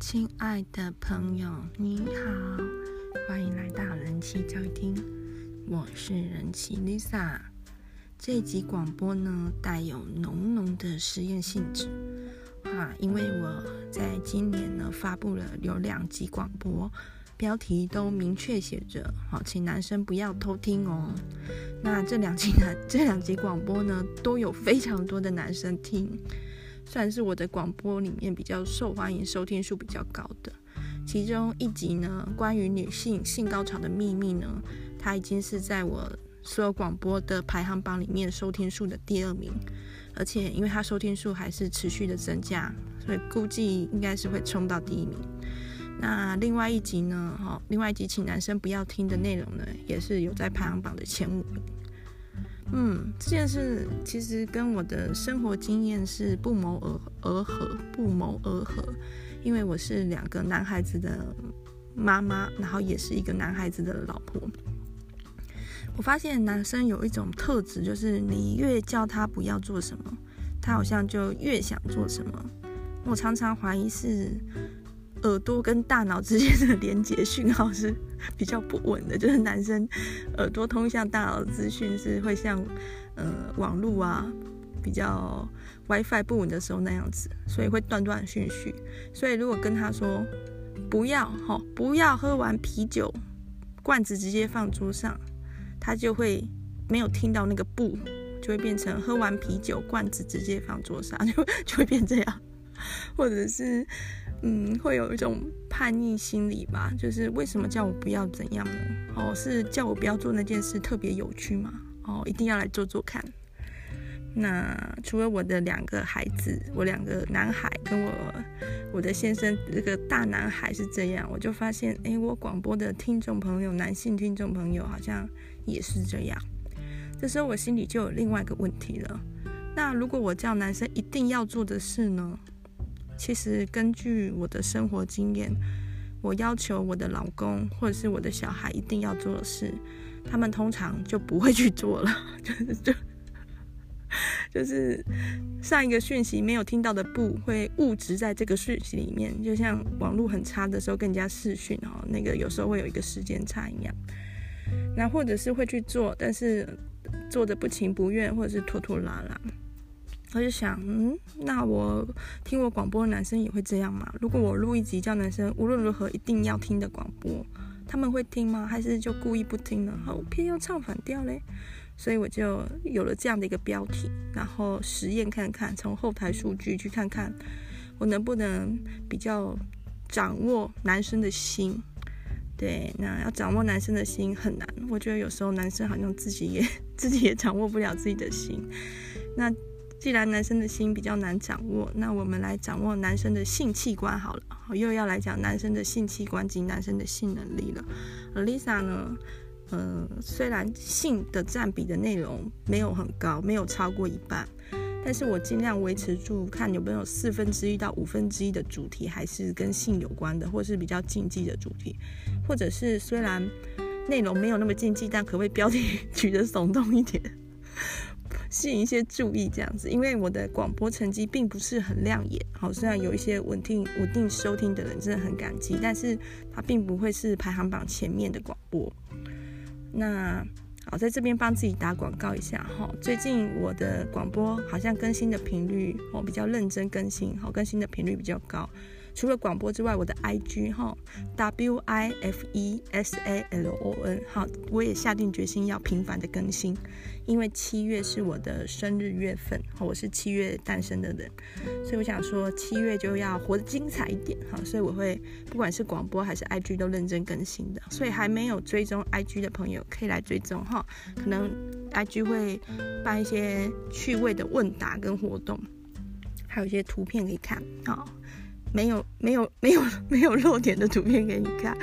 亲爱的朋友，你好，欢迎来到人气教育厅，我是人气 Lisa。这集广播呢，带有浓浓的实验性质啊，因为我在今年呢发布了有两集广播，标题都明确写着“好，请男生不要偷听哦”。那这两集呢，这两集广播呢，都有非常多的男生听。算是我的广播里面比较受欢迎、收听数比较高的。其中一集呢，关于女性性高潮的秘密呢，它已经是在我所有广播的排行榜里面收听数的第二名，而且因为它收听数还是持续的增加，所以估计应该是会冲到第一名。那另外一集呢，哈，另外一集请男生不要听的内容呢，也是有在排行榜的前五名。嗯，这件事其实跟我的生活经验是不谋而而合，不谋而合。因为我是两个男孩子的妈妈，然后也是一个男孩子的老婆。我发现男生有一种特质，就是你越叫他不要做什么，他好像就越想做什么。我常常怀疑是。耳朵跟大脑之间的连接讯号是 比较不稳的，就是男生耳朵通向大脑的资讯是会像呃网络啊比较 WiFi 不稳的时候那样子，所以会断断续续。所以如果跟他说不要哈，不要喝完啤酒罐子直接放桌上，他就会没有听到那个不，就会变成喝完啤酒罐子直接放桌上，就就会变这样，或者是。嗯，会有一种叛逆心理吧，就是为什么叫我不要怎样呢？哦，是叫我不要做那件事特别有趣吗？哦，一定要来做做看。那除了我的两个孩子，我两个男孩跟我我的先生这个大男孩是这样，我就发现，诶，我广播的听众朋友，男性听众朋友好像也是这样。这时候我心里就有另外一个问题了。那如果我叫男生一定要做的事呢？其实根据我的生活经验，我要求我的老公或者是我的小孩一定要做的事，他们通常就不会去做了，就是 就就是上一个讯息没有听到的不会误植在这个讯息里面，就像网络很差的时候更加视讯哦，那个有时候会有一个时间差一样。那或者是会去做，但是做的不情不愿，或者是拖拖拉拉。我就想，嗯，那我听我广播的男生也会这样吗？如果我录一集叫男生无论如何一定要听的广播，他们会听吗？还是就故意不听呢？好，偏要唱反调嘞。所以我就有了这样的一个标题，然后实验看看，从后台数据去看看，我能不能比较掌握男生的心。对，那要掌握男生的心很难，我觉得有时候男生好像自己也 自己也掌握不了自己的心。那。既然男生的心比较难掌握，那我们来掌握男生的性器官好了。又要来讲男生的性器官及男生的性能力了。Lisa 呢，呃，虽然性的占比的内容没有很高，没有超过一半，但是我尽量维持住，看有没有四分之一到五分之一的主题还是跟性有关的，或是比较禁忌的主题，或者是虽然内容没有那么禁忌，但可不可以标题 取得耸动一点？吸引一些注意，这样子，因为我的广播成绩并不是很亮眼，好，虽然有一些稳定稳定收听的人真的很感激，但是它并不会是排行榜前面的广播。那好，在这边帮自己打广告一下哈，最近我的广播好像更新的频率我比较认真更新，好，更新的频率比较高。除了广播之外，我的 IG 哈，W I F E S A L O N 好，我也下定决心要频繁的更新，因为七月是我的生日月份，我是七月诞生的人，所以我想说七月就要活得精彩一点哈，所以我会不管是广播还是 IG 都认真更新的，所以还没有追踪 IG 的朋友可以来追踪哈，可能 IG 会办一些趣味的问答跟活动，还有一些图片可以看哈。没有没有没有没有 露点的图片给你看，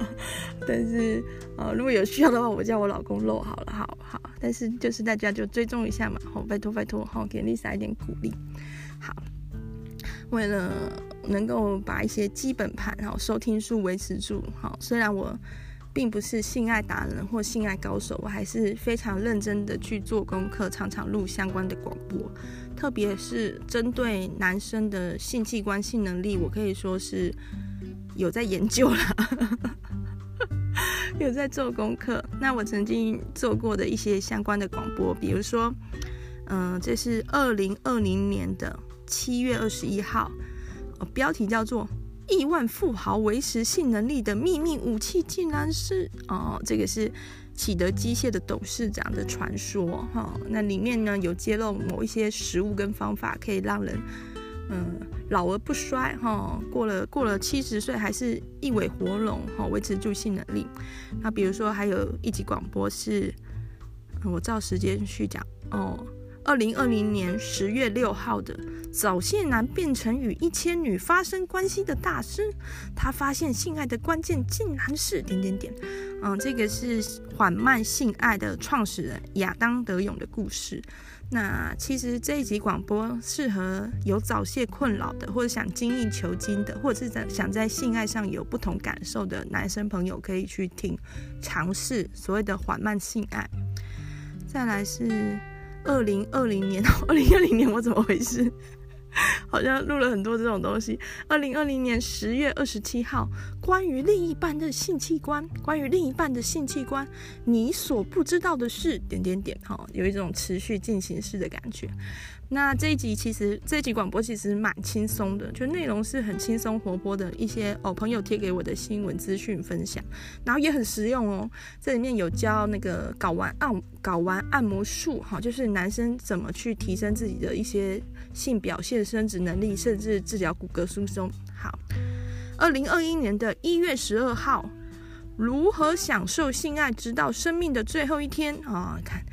但是呃如果有需要的话，我叫我老公露好了，好好。但是就是大家就追踪一下嘛，好，拜托拜托，好，给 Lisa 一点鼓励。好，为了能够把一些基本盘好收听数维持住，好，虽然我并不是性爱达人或性爱高手，我还是非常认真的去做功课，常常录相关的广播。特别是针对男生的性器官、性能力，我可以说是有在研究了，有在做功课。那我曾经做过的一些相关的广播，比如说，嗯、这是二零二零年的七月二十一号，标题叫做。亿万富豪维持性能力的秘密武器，竟然是哦，这个是启德机械的董事长的传说哈、那里面呢有揭露某一些食物跟方法，可以让人嗯老而不衰哈、过了过了七十岁还是一尾活龙哈，维、持住性能力。那比如说还有一集广播是，我照时间去讲哦。二零二零年十月六号的早泄男变成与一千女发生关系的大师，他发现性爱的关键竟然是点点点。嗯，这个是缓慢性爱的创始人亚当德勇的故事。那其实这一集广播适合有早泄困扰的，或者想精益求精的，或者是在想在性爱上有不同感受的男生朋友可以去听，尝试所谓的缓慢性爱。再来是。二零二零年，二零二零年我怎么回事？好像录了很多这种东西。二零二零年十月二十七号，关于另一半的性器官，关于另一半的性器官，你所不知道的事，点点点，哈，有一种持续进行式的感觉。那这一集其实这一集广播其实蛮轻松的，就内容是很轻松活泼的一些哦朋友贴给我的新闻资讯分享，然后也很实用哦。这里面有教那个睾丸按睾丸按摩术哈，就是男生怎么去提升自己的一些性表现、生殖能力，甚至治疗骨骼疏松。好，二零二一年的一月十二号，如何享受性爱直到生命的最后一天啊？看。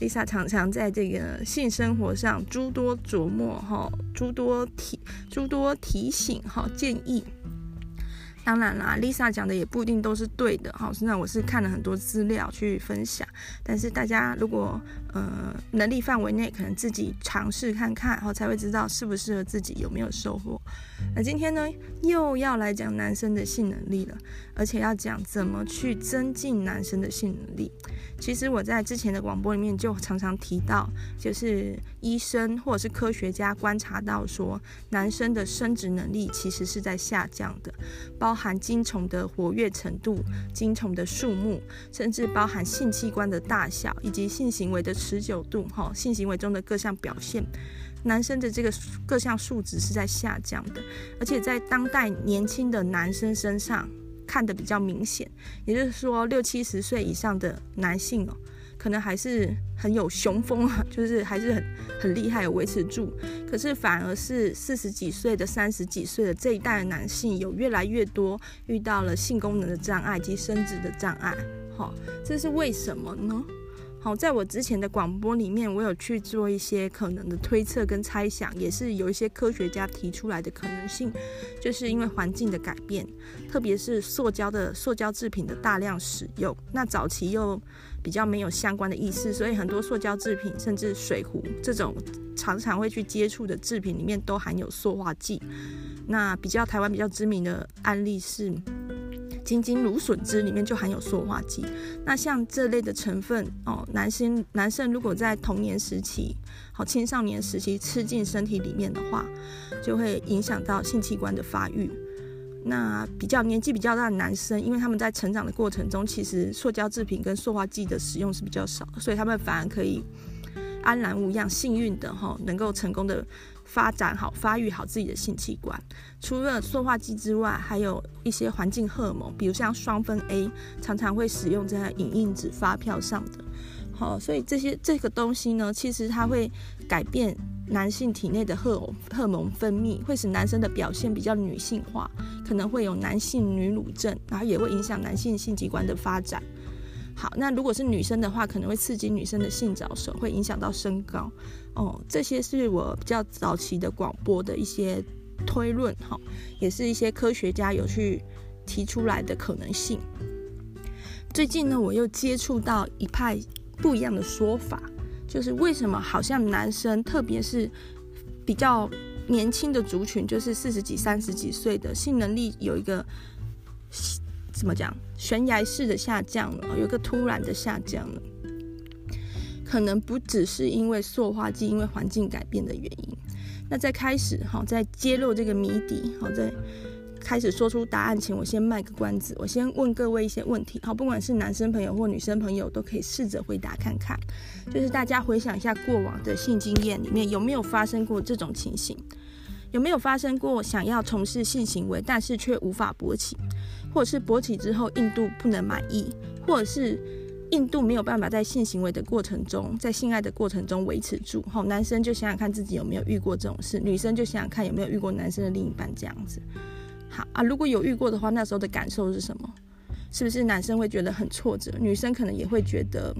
Lisa 常常在这个性生活上诸多琢磨哈，诸多提诸多提醒哈建议。当然啦，Lisa 讲的也不一定都是对的哈。那我是看了很多资料去分享，但是大家如果呃能力范围内，可能自己尝试看看，然后才会知道适不适合自己，有没有收获。那今天呢，又要来讲男生的性能力了，而且要讲怎么去增进男生的性能力。其实我在之前的广播里面就常常提到，就是医生或者是科学家观察到说，男生的生殖能力其实是在下降的，包含精虫的活跃程度、精虫的数目，甚至包含性器官的大小以及性行为的持久度，哈，性行为中的各项表现。男生的这个各项数值是在下降的，而且在当代年轻的男生身上看得比较明显。也就是说，六七十岁以上的男性哦，可能还是很有雄风啊，就是还是很很厉害，有维持住。可是反而是四十几岁的、三十几岁的这一代的男性，有越来越多遇到了性功能的障碍及生殖的障碍。好，这是为什么呢？好，在我之前的广播里面，我有去做一些可能的推测跟猜想，也是有一些科学家提出来的可能性，就是因为环境的改变，特别是塑胶的塑胶制品的大量使用，那早期又比较没有相关的意识，所以很多塑胶制品，甚至水壶这种常常会去接触的制品里面都含有塑化剂。那比较台湾比较知名的案例是。仅仅芦笋汁里面就含有塑化剂，那像这类的成分哦，男生男生如果在童年时期、好青少年时期吃进身体里面的话，就会影响到性器官的发育。那比较年纪比较大的男生，因为他们在成长的过程中，其实塑胶制品跟塑化剂的使用是比较少，所以他们反而可以安然无恙、幸运的哈，能够成功的。发展好、发育好自己的性器官，除了塑化剂之外，还有一些环境荷尔蒙，比如像双酚 A，常常会使用在影印纸、发票上的。好，所以这些这个东西呢，其实它会改变男性体内的荷荷尔蒙分泌，会使男生的表现比较女性化，可能会有男性女乳症，然后也会影响男性性器官的发展。好，那如果是女生的话，可能会刺激女生的性早熟，会影响到身高。哦，这些是我比较早期的广播的一些推论，哈，也是一些科学家有去提出来的可能性。最近呢，我又接触到一派不一样的说法，就是为什么好像男生，特别是比较年轻的族群，就是四十几、三十几岁的性能力有一个怎么讲悬崖式的下降了，有一个突然的下降了。可能不只是因为塑化剂，因为环境改变的原因。那在开始哈，在揭露这个谜底，好，在开始说出答案前，我先卖个关子，我先问各位一些问题，好，不管是男生朋友或女生朋友，都可以试着回答看看。就是大家回想一下过往的性经验里面，有没有发生过这种情形？有没有发生过想要从事性行为，但是却无法勃起，或者是勃起之后硬度不能满意，或者是？印度没有办法在性行为的过程中，在性爱的过程中维持住。好，男生就想想看自己有没有遇过这种事，女生就想想看有没有遇过男生的另一半这样子。好啊，如果有遇过的话，那时候的感受是什么？是不是男生会觉得很挫折？女生可能也会觉得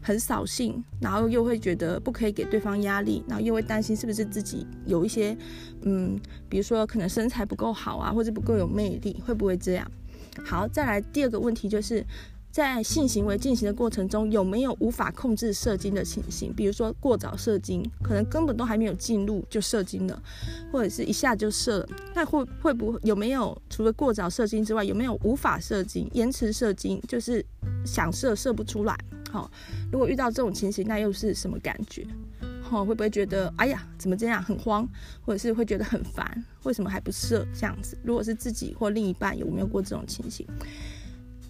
很扫兴，然后又会觉得不可以给对方压力，然后又会担心是不是自己有一些，嗯，比如说可能身材不够好啊，或者不够有魅力，会不会这样？好，再来第二个问题就是。在性行为进行的过程中，有没有无法控制射精的情形？比如说过早射精，可能根本都还没有进入就射精了，或者是一下就射了。那会会不会有没有除了过早射精之外，有没有无法射精、延迟射精，就是想射射不出来？好，如果遇到这种情形，那又是什么感觉？好，会不会觉得哎呀怎么这样很慌，或者是会觉得很烦？为什么还不射？这样子，如果是自己或另一半有没有过这种情形？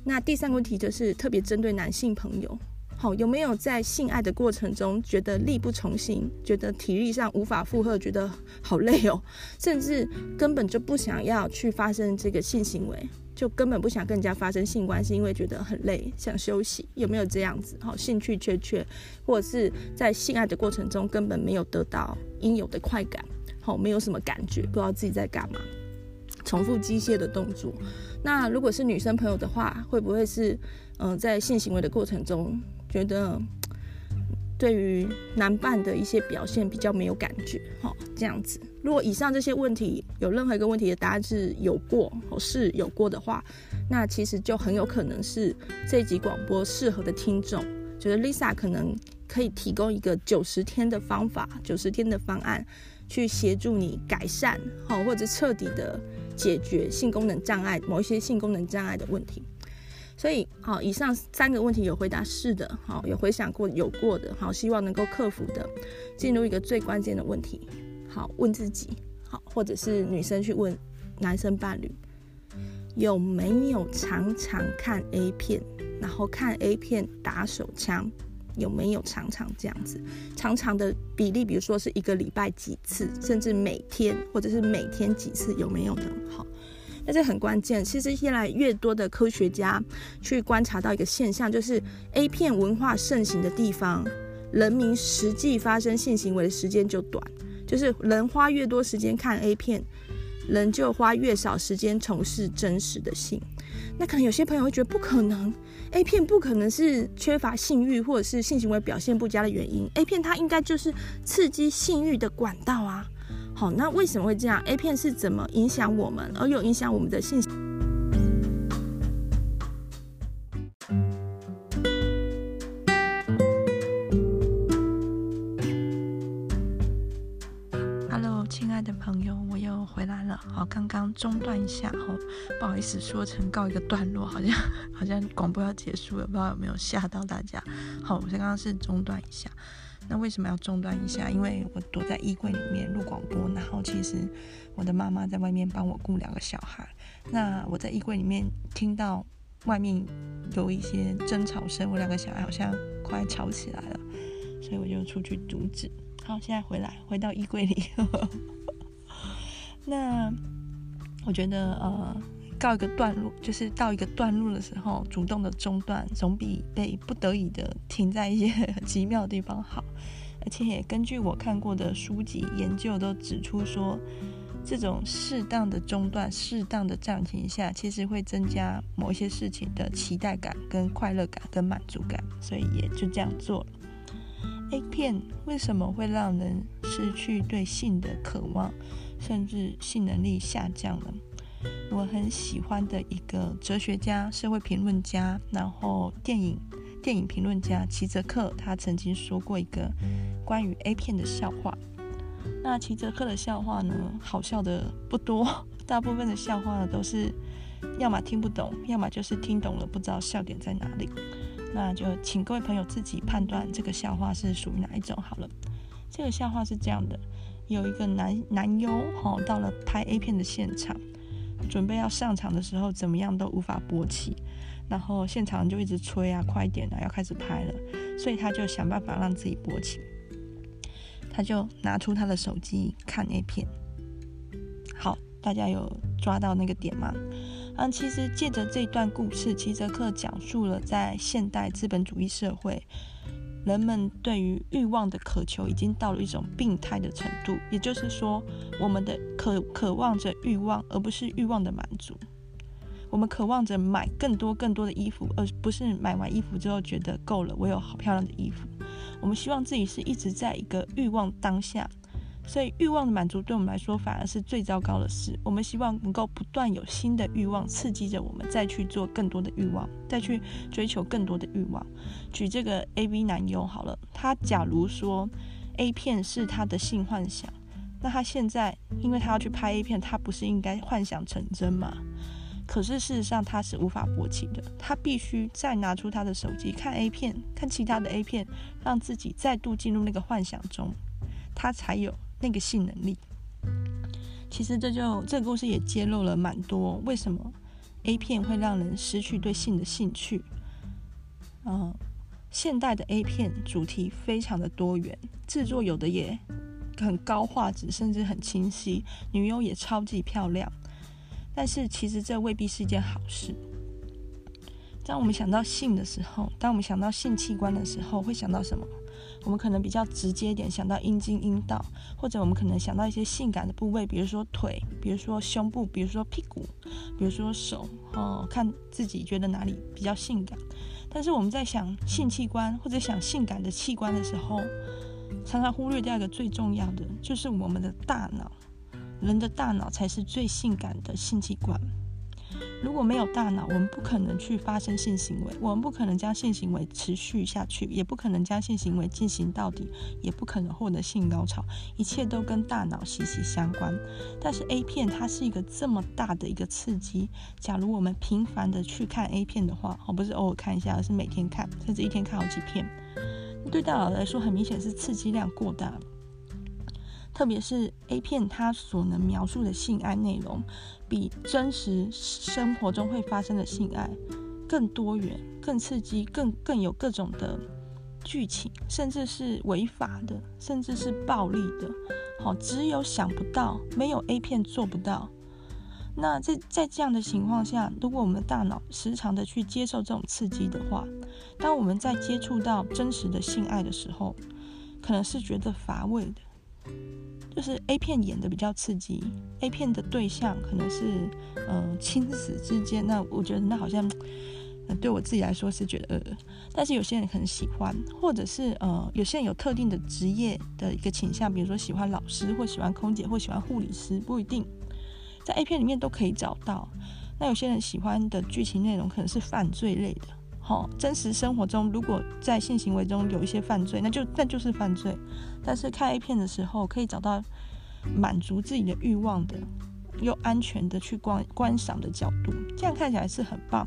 那第三个问题就是特别针对男性朋友，好，有没有在性爱的过程中觉得力不从心，觉得体力上无法负荷，觉得好累哦，甚至根本就不想要去发生这个性行为，就根本不想跟人家发生性关系，因为觉得很累，想休息，有没有这样子？好，兴趣缺缺，或者是在性爱的过程中根本没有得到应有的快感，好，没有什么感觉，不知道自己在干嘛。重复机械的动作，那如果是女生朋友的话，会不会是嗯、在性行为的过程中，觉得对于男伴的一些表现比较没有感觉？哈，这样子。如果以上这些问题有任何一个问题的答案是有过或是有过的话，那其实就很有可能是这集广播适合的听众，觉得 Lisa 可能可以提供一个九十天的方法，九十天的方案，去协助你改善，好，或者彻底的。解决性功能障碍，某一些性功能障碍的问题。所以，好，以上三个问题有回答是的，好，有回想过有过的，好，希望能够克服的。进入一个最关键的问题，好，问自己，好，或者是女生去问男生伴侣，有没有常常看 A 片，然后看 A 片打手枪？有没有常常这样子？常常的比例，比如说是一个礼拜几次，甚至每天，或者是每天几次，有没有呢？好，那这很关键。其实越来越多的科学家去观察到一个现象，就是 A 片文化盛行的地方，人民实际发生性行为的时间就短，就是人花越多时间看 A 片，人就花越少时间从事真实的性。那可能有些朋友会觉得不可能。A 片不可能是缺乏性欲或者是性行为表现不佳的原因，A 片它应该就是刺激性欲的管道啊。好，那为什么会这样？A 片是怎么影响我们，而又影响我们的性？刚中断一下，哦，不好意思，说成告一个段落，好像好像广播要结束了，不知道有没有吓到大家。好，我刚刚是中断一下，那为什么要中断一下？因为我躲在衣柜里面录广播，然后其实我的妈妈在外面帮我顾两个小孩，那我在衣柜里面听到外面有一些争吵声，我两个小孩好像快吵起来了，所以我就出去阻止。好，现在回来，回到衣柜里。那我觉得，呃，告一个段落，就是到一个段落的时候，主动的中断，总比被不得已的停在一些很奇妙的地方好。而且也根据我看过的书籍研究，都指出说，这种适当的中断、适当的暂停下，其实会增加某一些事情的期待感、跟快乐感、跟满足感，所以也就这样做了。A 片为什么会让人失去对性的渴望？甚至性能力下降了。我很喜欢的一个哲学家、社会评论家，然后电影电影评论家齐泽克，他曾经说过一个关于 A 片的笑话。那齐泽克的笑话呢，好笑的不多，大部分的笑话呢都是要么听不懂，要么就是听懂了不知道笑点在哪里。那就请各位朋友自己判断这个笑话是属于哪一种好了。这个笑话是这样的：有一个男男优哈，到了拍 A 片的现场，准备要上场的时候，怎么样都无法勃起，然后现场就一直催啊，快点啊，要开始拍了，所以他就想办法让自己勃起。他就拿出他的手机看 A 片，好，大家有抓到那个点吗？嗯，其实借着这段故事，齐泽克讲述了在现代资本主义社会，人们对于欲望的渴求已经到了一种病态的程度。也就是说，我们的渴渴望着欲望，而不是欲望的满足。我们渴望着买更多更多的衣服，而不是买完衣服之后觉得够了，我有好漂亮的衣服。我们希望自己是一直在一个欲望当下，所以欲望的满足对我们来说反而是最糟糕的事。我们希望能够不断有新的欲望刺激着我们，再去做更多的欲望，再去追求更多的欲望。举这个 AV 男优好了，他假如说 A 片是他的性幻想，那他现在因为他要去拍 A 片，他不是应该幻想成真吗？可是事实上他是无法勃起的，他必须再拿出他的手机看 A 片，看其他的 A 片，让自己再度进入那个幻想中，他才有那个性能力。其实这就这个故事也揭露了蛮多为什么 A 片会让人失去对性的兴趣。嗯，现代的 A 片主题非常的多元，制作有的也很高画质，甚至很清晰，女优也超级漂亮。但是其实这未必是一件好事。当我们想到性的时候，当我们想到性器官的时候，会想到什么？我们可能比较直接点，想到阴茎、阴道，或者我们可能想到一些性感的部位，比如说腿，比如说胸部，比如说屁股，比如说手，哦，看自己觉得哪里比较性感。但是我们在想性器官或者想性感的器官的时候，常常忽略掉一个最重要的，就是我们的大脑。人的大脑才是最性感的性器官。如果没有大脑，我们不可能去发生性行为，我们不可能将性行为持续下去，也不可能将性行为进行到底，也不可能获得性高潮。一切都跟大脑息息相关。但是 A 片它是一个这么大的一个刺激，假如我们频繁的去看 A 片的话，而不是偶尔看一下，而是每天看，甚至一天看好几片，对大脑来说很明显是刺激量过大。特别是 A 片，它所能描述的性爱内容，比真实生活中会发生的性爱更多元、更刺激、更更有各种的剧情，甚至是违法的，甚至是暴力的。好，只有想不到，没有 A 片做不到。那在在这样的情况下，如果我们的大脑时常的去接受这种刺激的话，当我们在接触到真实的性爱的时候，可能是觉得乏味的。就是 A 片演的比较刺激，A 片的对象可能是呃亲子之间，那我觉得那好像呃对我自己来说是觉得呃，但是有些人很喜欢，或者是呃有些人有特定的职业的一个倾向，比如说喜欢老师或喜欢空姐或喜欢护理师，不一定在 A 片里面都可以找到。那有些人喜欢的剧情内容可能是犯罪类的。好，真实生活中如果在性行为中有一些犯罪，那就那就是犯罪。但是看 A 片的时候，可以找到满足自己的欲望的，又安全的去观观赏的角度，这样看起来是很棒。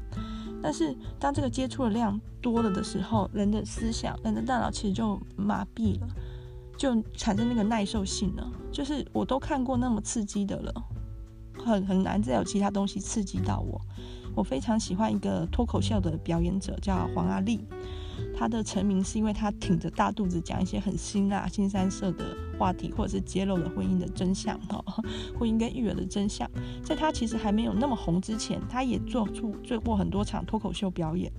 但是当这个接触的量多了的时候，人的思想、人的大脑其实就麻痹了，就产生那个耐受性了。就是我都看过那么刺激的了，很很难再有其他东西刺激到我。我非常喜欢一个脱口秀的表演者，叫黄阿丽。他的成名是因为他挺着大肚子讲一些很辛辣、新三色的话题，或者是揭露了婚姻的真相，哈，婚姻跟育儿的真相。在他其实还没有那么红之前，他也做出做过很多场脱口秀表演，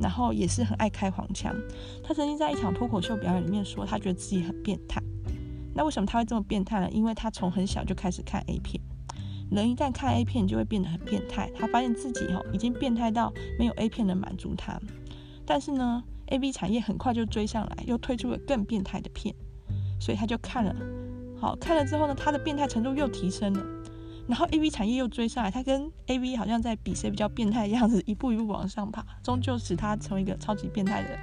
然后也是很爱开黄腔。他曾经在一场脱口秀表演里面说，他觉得自己很变态。那为什么他会这么变态呢？因为他从很小就开始看 A 片。人一旦看 A 片，就会变得很变态。他发现自己哦，已经变态到没有 A 片能满足他。但是呢，AV 产业很快就追上来，又推出了更变态的片，所以他就看了。好，看了之后呢，他的变态程度又提升了。然后 AV 产业又追上来，他跟 AV 好像在比谁比较变态的样子，一步一步往上爬，终究使他成为一个超级变态的人。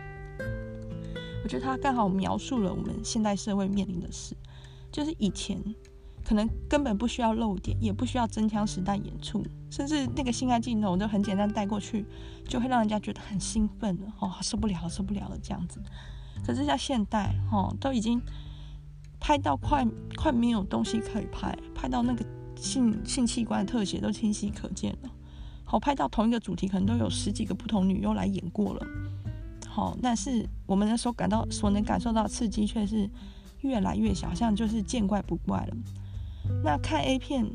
我觉得他刚好描述了我们现代社会面临的事，就是以前。可能根本不需要露点，也不需要真枪实弹演出，甚至那个性爱镜头都很简单带过去，就会让人家觉得很兴奋了，哦，受不了了，受不了了这样子。可是像现代，哦，都已经拍到快快没有东西可以拍，拍到那个性性器官的特写都清晰可见了。好，拍到同一个主题，可能都有十几个不同女优来演过了。好，但是我们那时候感到所能感受到刺激却是越来越小，像就是见怪不怪了。那看 A 片，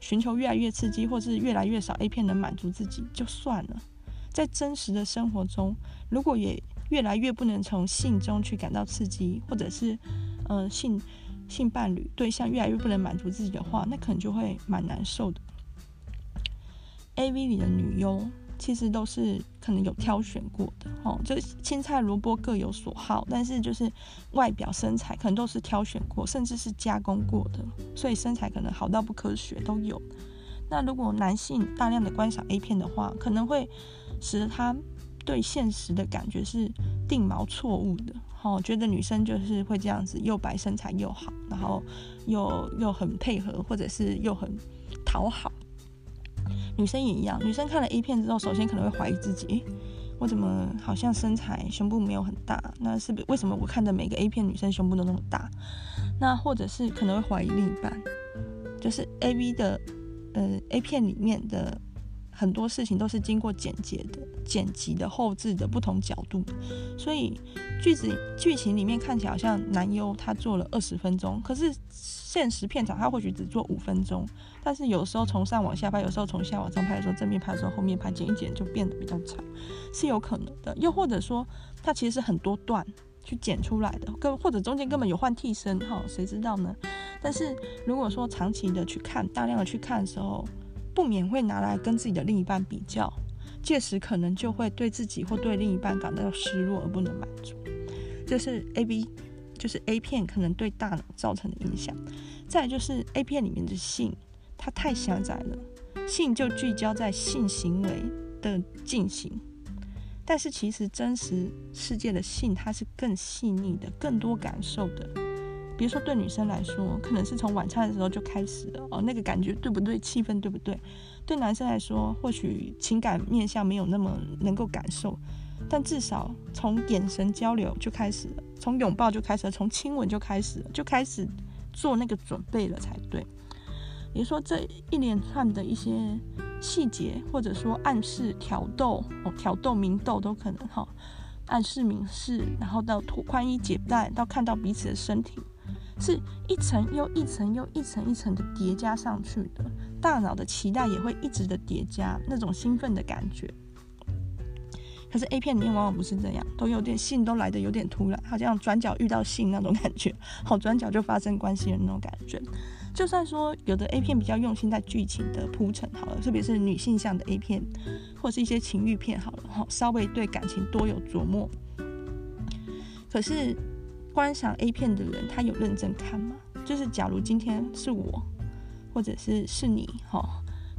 寻求越来越刺激，或是越来越少 A 片能满足自己就算了，在真实的生活中，如果也越来越不能从性中去感到刺激，或者是呃性性伴侣对象越来越不能满足自己的话，那可能就会蛮难受的。AV 里的女优其实都是可能有挑选过的，哦，就青菜萝卜各有所好，但是就是外表身材可能都是挑选过，甚至是加工过的，所以身材可能好到不科学都有。那如果男性大量的观赏 A 片的话，可能会使得他对现实的感觉是定锚错误的，哦，觉得女生就是会这样子，又白身材又好，然后又又很配合，或者是又很讨好。女生也一样，女生看了 A 片之后，首先可能会怀疑自己，我怎么好像身材胸部没有很大？那是为什么我看的每个 A 片女生胸部都那么大？那或者是可能会怀疑另一半，就是 AV 的，呃，A 片里面的。很多事情都是经过剪辑的、剪辑的、后置的不同角度，所以剧子剧情里面看起来好像男优他做了二十分钟，可是现实片场他或许只做五分钟。但是有时候从上往下拍，有时候从下往上拍的时候，正面拍的时候，后面拍剪一剪就变得比较长，是有可能的。又或者说，他其实是很多段去剪出来的，跟或者中间根本有换替身，哈，谁知道呢？但是如果说长期的去看，大量的去看的时候，不免会拿来跟自己的另一半比较，届时可能就会对自己或对另一半感到失落而不能满足。这是 A B，就是 A 片可能对大脑造成的影响。再就是 A 片里面的性，它太狭窄了，性就聚焦在性行为的进行，但是其实真实世界的性，它是更细腻的，更多感受的。比如说，对女生来说，可能是从晚餐的时候就开始了哦，那个感觉对不对？气氛对不对？对男生来说，或许情感面向没有那么能够感受，但至少从眼神交流就开始了，从拥抱就开始了，从亲吻就开始了，就开始做那个准备了才对。也就说，这一连串的一些细节，或者说暗示、挑逗哦，挑逗、明逗都可能哈，暗示、明示，然后到脱宽衣解带，到看到彼此的身体。是一层又一层又一层一层的叠加上去的，大脑的期待也会一直的叠加那种兴奋的感觉。可是 A 片里面往往不是这样，都有点性都来得有点突然，好像转角遇到性那种感觉，好转角就发生关系的那种感觉。就算说有的 A 片比较用心在剧情的铺陈好了，特别是女性向的 A 片，或是一些情欲片好了，好稍微对感情多有琢磨。可是。观赏 A 片的人，他有认真看吗？就是假如今天是我，或者是是你，哈，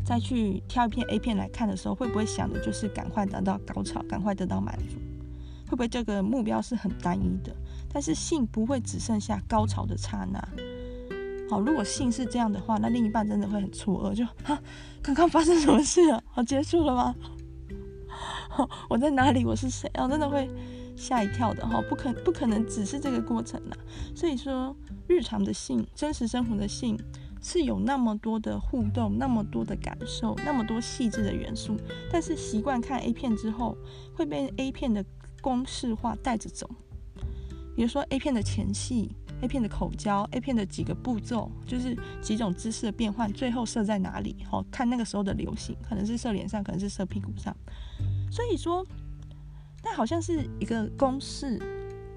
再去挑一片 A 片来看的时候，会不会想的就是赶快得到高潮，赶快得到满足？会不会这个目标是很单一的？但是性不会只剩下高潮的刹那。好，如果性是这样的话，那另一半真的会很错愕，就哈，刚刚发生什么事了？好，结束了吗？我在哪里？我是谁？啊，真的会。吓一跳的哈，不可不可能只是这个过程呐。所以说，日常的性、真实生活的性是有那么多的互动，那么多的感受，那么多细致的元素。但是习惯看 A 片之后，会被 A 片的公式化带着走。比如说 A 片的前戏、A 片的口交、A 片的几个步骤，就是几种姿势的变换，最后射在哪里？好，看那个时候的流行，可能是射脸上，可能是射屁股上。所以说。但好像是一个公式，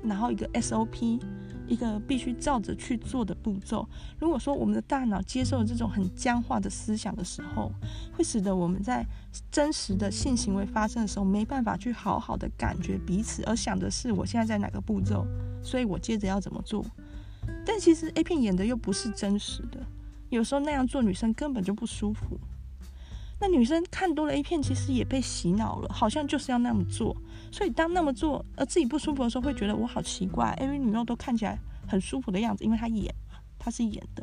然后一个 SOP，一个必须照着去做的步骤。如果说我们的大脑接受这种很僵化的思想的时候，会使得我们在真实的性行为发生的时候，没办法去好好的感觉彼此，而想的是我现在在哪个步骤，所以我接着要怎么做。但其实 A 片演的又不是真实的，有时候那样做女生根本就不舒服。那女生看多了 A 片，其实也被洗脑了，好像就是要那么做。所以当那么做，而自己不舒服的时候，会觉得我好奇怪。因为女优都看起来很舒服的样子，因为她演，她是演的。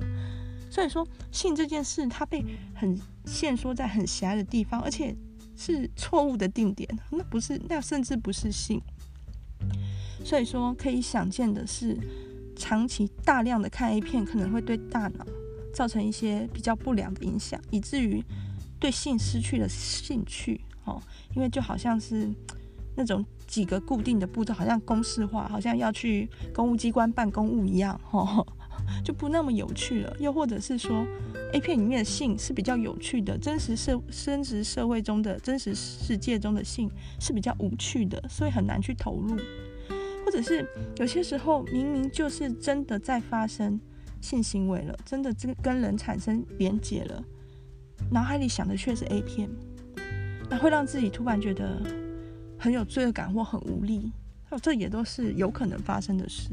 所以说，性这件事它被很限缩在很狭隘的地方，而且是错误的定点，那不是，那甚至不是性。所以说，可以想见的是，长期大量的看 A 片可能会对大脑造成一些比较不良的影响，以至于对性失去了兴趣哦。因为就好像是那种几个固定的步骤，好像公式化，好像要去公务机关办公务一样，哦，就不那么有趣了。又或者是说，A 片里面的性是比较有趣的，真实社真实社会中的真实世界中的性是比较无趣的，所以很难去投入。或者是有些时候明明就是真的在发生性行为了，真的这跟人产生连结了，脑海里想的却是 A 片，那会让自己突然觉得很有罪恶感或很无力，这也都是有可能发生的事。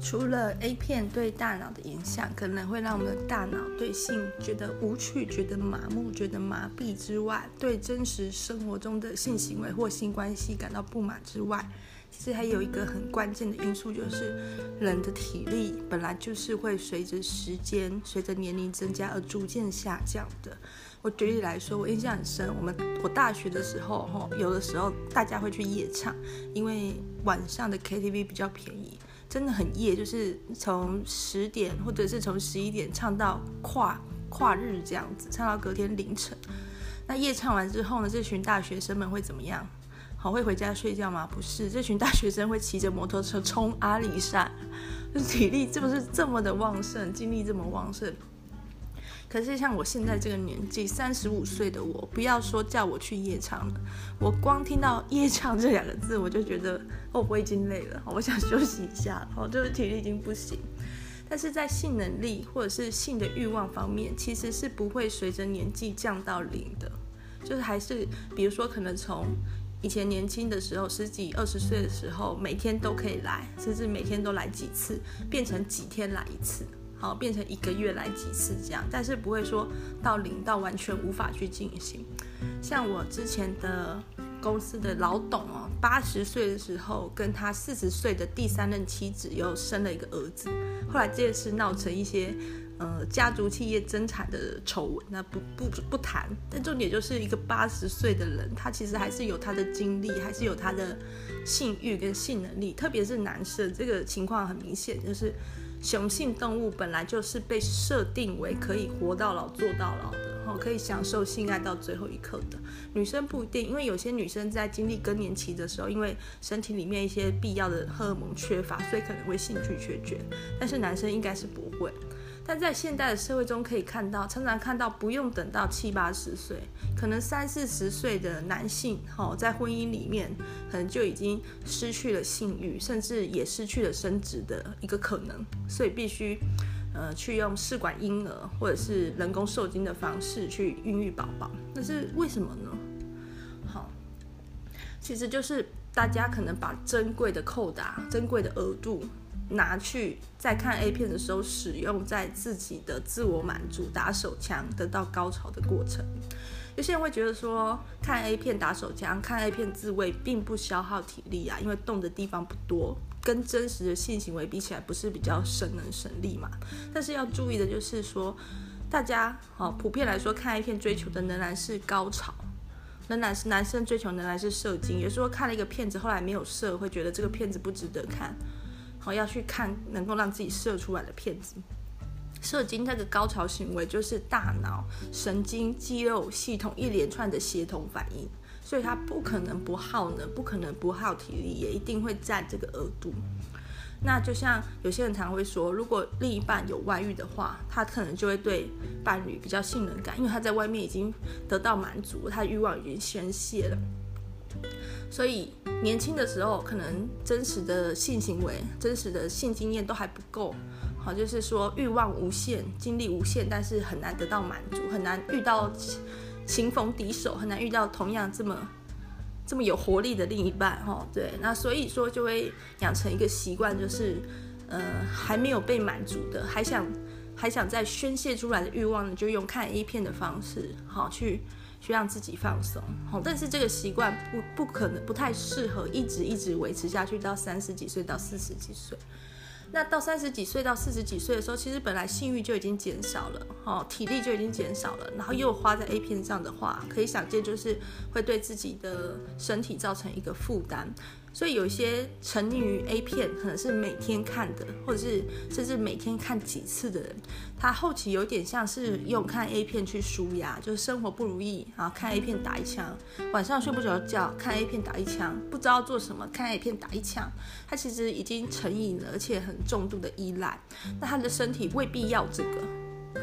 除了 A 片对大脑的影响，可能会让我们的大脑对性觉得无趣、觉得麻木、觉得麻痹之外，对真实生活中的性行为或性关系感到不满之外，其实还有一个很关键的因素，就是人的体力本来就是会随着时间、随着年龄增加而逐渐下降的。我举例来说，我印象很深，我们我大学的时候，吼，有的时候大家会去夜唱，因为晚上的 KTV 比较便宜。真的很夜，就是从十点或者是从十一点唱到跨跨日这样子，唱到隔天凌晨。那夜唱完之后呢，这群大学生们会怎么样？好，会回家睡觉吗？不是，这群大学生会骑着摩托车冲阿里山，就 是体力是不是这么的旺盛，精力这么旺盛？可是像我现在这个年纪，三十五岁的我，不要说叫我去夜唱了，我光听到夜唱这两个字，我就觉得哦，我已经累了，我想休息一下，哦，就是体力已经不行。但是在性能力或者是性的欲望方面，其实是不会随着年纪降到零的，就是还是比如说可能从以前年轻的时候，十几二十岁的时候，每天都可以来，甚至每天都来几次，变成几天来一次。好，变成一个月来几次这样，但是不会说到零到完全无法去进行。像我之前的公司的老董哦，八十岁的时候跟他四十岁的第三任妻子又生了一个儿子，后来这件事闹成一些呃家族企业争产的丑闻，那不不不谈。但重点就是一个八十岁的人，他其实还是有他的精力，还是有他的性欲跟性能力，特别是男生，这个情况很明显就是。雄性动物本来就是被设定为可以活到老做到老的，哈，可以享受性爱到最后一刻的。女生不一定，因为有些女生在经历更年期的时候，因为身体里面一些必要的荷尔蒙缺乏，所以可能会兴趣缺缺。但是男生应该是不会。但在现代的社会中，可以看到，常常看到不用等到七八十岁，可能三四十岁的男性，哈，在婚姻里面，可能就已经失去了性欲，甚至也失去了生殖的一个可能，所以必须，呃，去用试管婴儿或者是人工受精的方式去孕育宝宝。那是为什么呢？好，其实就是大家可能把珍贵的扣打、珍贵的额度。拿去在看 A 片的时候使用，在自己的自我满足、打手枪得到高潮的过程。有些人会觉得说，看 A 片打手枪、看 A 片自慰并不消耗体力啊，因为动的地方不多，跟真实的性行为比起来，不是比较省能省力嘛？但是要注意的就是说，大家好，普遍来说看 A 片追求的仍然是高潮，仍然是男生追求仍然是射精。有时候看了一个片子，后来没有射，会觉得这个片子不值得看。好，要去看能够让自己射出来的片子。射精这个高潮行为，就是大脑、神经、肌肉系统一连串的协同反应，所以它不可能不耗能，不可能不耗体力，也一定会占这个额度。那就像有些人常会说，如果另一半有外遇的话，他可能就会对伴侣比较信任感，因为他在外面已经得到满足，他欲望已经宣泄了。所以年轻的时候，可能真实的性行为、真实的性经验都还不够，好，就是说欲望无限、精力无限，但是很难得到满足，很难遇到情逢敌手，很难遇到同样这么 这么有活力的另一半，哈，对，那所以说就会养成一个习惯，就是呃还没有被满足的，还想还想再宣泄出来的欲望呢，就用看 A 片的方式，好去。去让自己放松。好，但是这个习惯不不可能不太适合一直一直维持下去到三十几岁到四十几岁。那到三十几岁到四十几岁的时候，其实本来性欲就已经减少了，哦，体力就已经减少了，然后又花在 A 片上的话，可以想见就是会对自己的身体造成一个负担。所以有一些沉溺于 A 片，可能是每天看的，或者是甚至每天看几次的人，他后期有点像是用看 A 片去舒压，就是生活不如意，然后看 A 片打一枪，晚上睡不着觉，看 A 片打一枪，不知道做什么，看 A 片打一枪，他其实已经成瘾了，而且很重度的依赖。那他的身体未必要这个，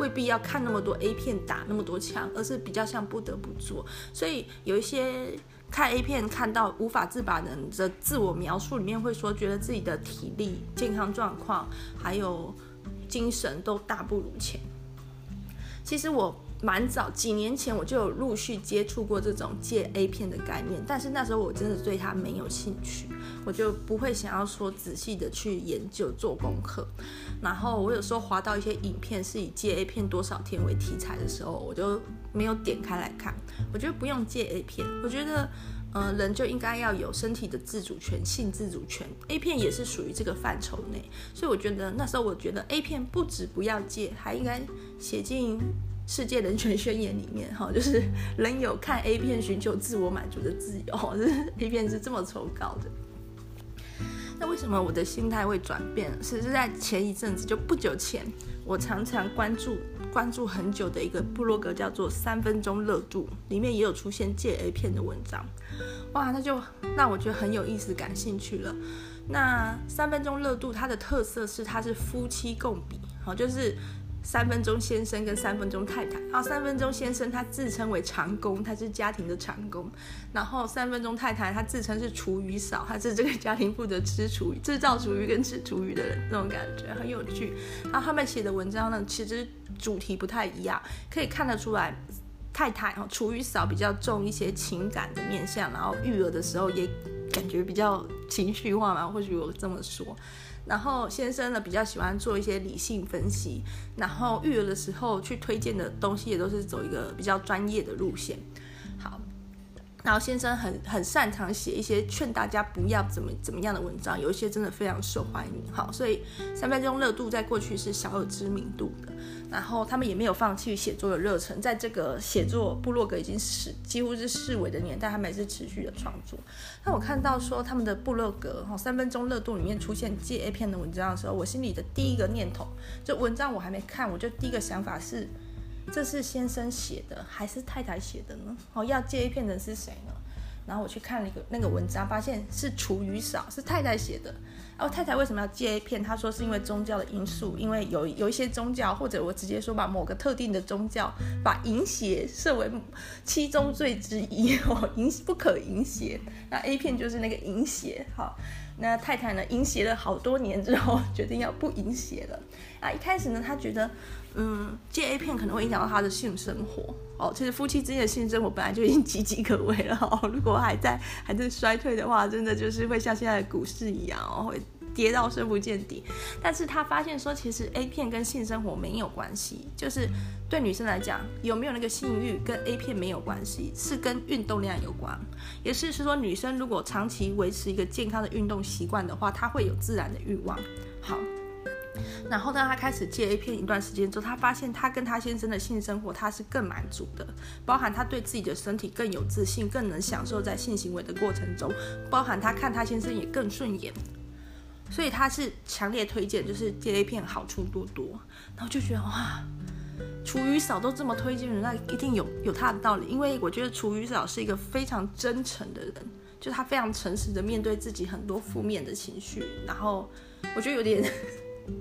未必要看那么多 A 片打那么多枪，而是比较像不得不做。所以有一些。看 A 片看到无法自拔的人的自我描述里面会说，觉得自己的体力、健康状况还有精神都大不如前。其实我蛮早几年前我就有陆续接触过这种戒 A 片的概念，但是那时候我真的对它没有兴趣，我就不会想要说仔细的去研究做功课。然后我有时候滑到一些影片是以戒 A 片多少天为题材的时候，我就没有点开来看。我觉得不用戒 A 片，我觉得，呃，人就应该要有身体的自主权、性自主权。A 片也是属于这个范畴内，所以我觉得那时候我觉得 A 片不止不要戒，还应该写进世界人权宣言里面，哈，就是人有看 A 片寻求自我满足的自由。就是 A 片是这么崇高的。为什么我的心态会转变？是是在前一阵子，就不久前，我常常关注关注很久的一个部落格，叫做“三分钟热度”，里面也有出现戒 A 片的文章。哇，那就让我觉得很有意思，感兴趣了。那三分钟热度它的特色是，它是夫妻共比，好，就是。三分钟先生跟三分钟太太，然后三分钟先生他自称为长工，他是家庭的长工，然后三分钟太太他自称是厨余嫂，他是这个家庭负责吃厨余、制造厨余跟吃厨余的人，这种感觉很有趣。然后他们写的文章呢，其实主题不太一样，可以看得出来，太太哈厨余嫂比较重一些情感的面向，然后育儿的时候也感觉比较情绪化嘛，或许我这么说。然后先生呢，比较喜欢做一些理性分析，然后育儿的时候去推荐的东西也都是走一个比较专业的路线。好，然后先生很很擅长写一些劝大家不要怎么怎么样的文章，有一些真的非常受欢迎。好，所以三分钟热度在过去是小有知名度的。然后他们也没有放弃写作的热忱，在这个写作部落格已经是几乎是式微的年代，他们还是持续的创作。那我看到说他们的部落格哈三分钟热度里面出现借 A 片的文章的时候，我心里的第一个念头，就文章我还没看，我就第一个想法是，这是先生写的还是太太写的呢？哦，要借 A 片的是谁呢？然后我去看了一个那个文章，发现是厨余嫂，是太太写的。哦太太为什么要戒 A 片？她说是因为宗教的因素，因为有有一些宗教，或者我直接说把某个特定的宗教把淫邪设为七宗罪之一哦，淫不可淫邪。那 A 片就是那个淫邪。好，那太太呢，淫邪了好多年之后，决定要不淫邪了。啊，一开始呢，她觉得。嗯，戒 A 片可能会影响到他的性生活哦。其实夫妻之间的性生活本来就已经岌岌可危了哦。如果还在还在衰退的话，真的就是会像现在的股市一样哦，会跌到深不见底。但是他发现说，其实 A 片跟性生活没有关系，就是对女生来讲，有没有那个性欲跟 A 片没有关系，是跟运动量有关。也是是说，女生如果长期维持一个健康的运动习惯的话，她会有自然的欲望。好。然后当他开始戒 A 片一段时间之后，他发现他跟他先生的性生活他是更满足的，包含他对自己的身体更有自信，更能享受在性行为的过程中，包含他看他先生也更顺眼，所以他是强烈推荐，就是戒 A 片好处多多。然后就觉得哇，厨余嫂都这么推荐人，那一定有有他的道理，因为我觉得厨余嫂是一个非常真诚的人，就他非常诚实的面对自己很多负面的情绪，然后我觉得有点。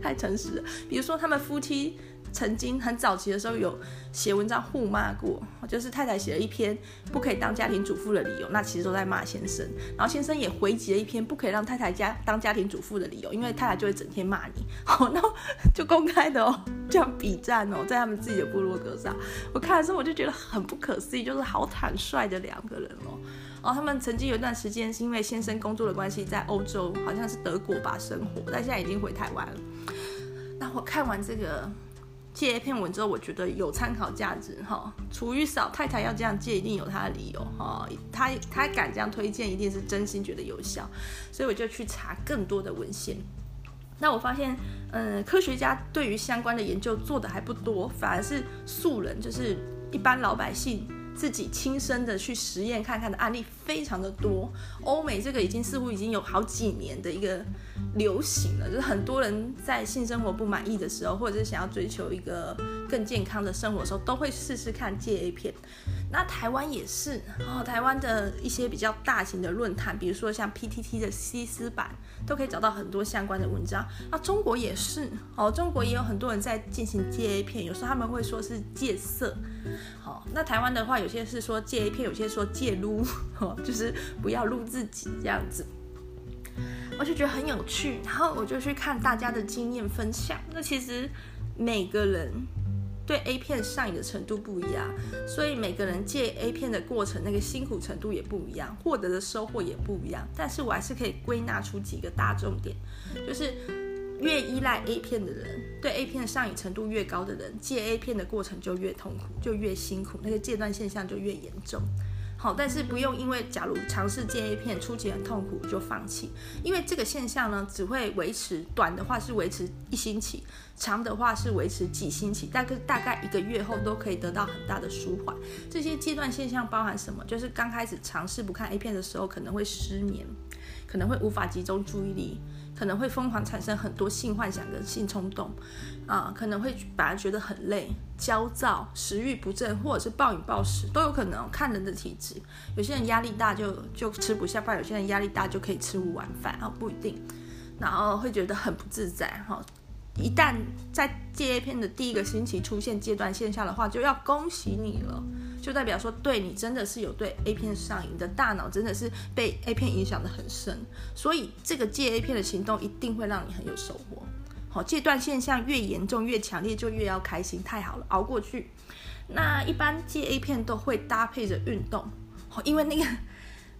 太诚实了，比如说他们夫妻曾经很早期的时候有写文章互骂过，就是太太写了一篇不可以当家庭主妇的理由，那其实都在骂先生，然后先生也回击了一篇不可以让太太家当家庭主妇的理由，因为太太就会整天骂你，好，那就公开的哦，这样比战哦，在他们自己的部落格上，我看的时候我就觉得很不可思议，就是好坦率的两个人哦。哦，他们曾经有一段时间是因为先生工作的关系，在欧洲好像是德国吧生活，但现在已经回台湾了。那我看完这个借一篇文之后，我觉得有参考价值哈。厨余少太太要这样借，一定有她的理由哈。她她敢这样推荐，一定是真心觉得有效，所以我就去查更多的文献。那我发现，嗯，科学家对于相关的研究做的还不多，反而是素人，就是一般老百姓。自己亲身的去实验看看的案例非常的多，欧美这个已经似乎已经有好几年的一个流行了，就是很多人在性生活不满意的时候，或者是想要追求一个更健康的生活的时候，都会试试看戒 A 片。那台湾也是哦，台湾的一些比较大型的论坛，比如说像 PTT 的西斯版，都可以找到很多相关的文章。那中国也是哦，中国也有很多人在进行戒 A 片，有时候他们会说是戒色。好，那台湾的话，有些是说戒 A 片，有些说戒撸，哦，就是不要撸自己这样子。我就觉得很有趣，然后我就去看大家的经验分享。那其实每个人。对 A 片上瘾的程度不一样，所以每个人戒 A 片的过程，那个辛苦程度也不一样，获得的收获也不一样。但是我还是可以归纳出几个大重点，就是越依赖 A 片的人，对 A 片上瘾程度越高的人，戒 A 片的过程就越痛苦，就越辛苦，那个戒断现象就越严重。好，但是不用因为假如尝试戒 A 片初期很痛苦就放弃，因为这个现象呢，只会维持，短的话是维持一星期，长的话是维持几星期，大概大概一个月后都可以得到很大的舒缓。这些阶段现象包含什么？就是刚开始尝试不看 A 片的时候，可能会失眠，可能会无法集中注意力。可能会疯狂产生很多性幻想跟性冲动，啊，可能会反而觉得很累、焦躁、食欲不振，或者是暴饮暴食都有可能。看人的体质，有些人压力大就就吃不下饭，有些人压力大就可以吃五碗饭啊，不一定。然后会觉得很不自在哈。一旦在戒 A 片的第一个星期出现戒断现象的话，就要恭喜你了。就代表说，对你真的是有对 A 片上瘾，你的大脑真的是被 A 片影响的很深，所以这个戒 A 片的行动一定会让你很有收获。好，戒断现象越严重越强烈，就越要开心，太好了，熬过去。那一般戒 A 片都会搭配着运动，因为那个。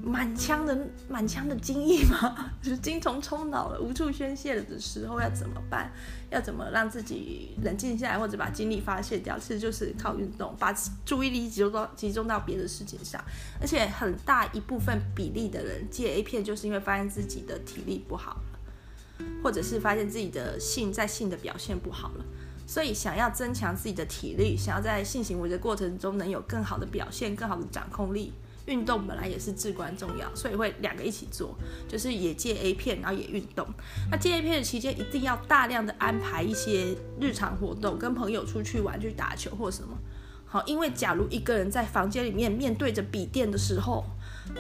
满腔的满腔的精液嘛，就是精虫冲脑了，无处宣泄的时候要怎么办？要怎么让自己冷静下来，或者把精力发泄掉？其实就是靠运动，把注意力集中到集中到别的事情上。而且很大一部分比例的人戒 A 片，就是因为发现自己的体力不好了，或者是发现自己的性在性的表现不好了，所以想要增强自己的体力，想要在性行为的过程中能有更好的表现、更好的掌控力。运动本来也是至关重要，所以会两个一起做，就是也戒 A 片，然后也运动。那戒 A 片的期间，一定要大量的安排一些日常活动，跟朋友出去玩，去打球或什么。好，因为假如一个人在房间里面面对着笔电的时候，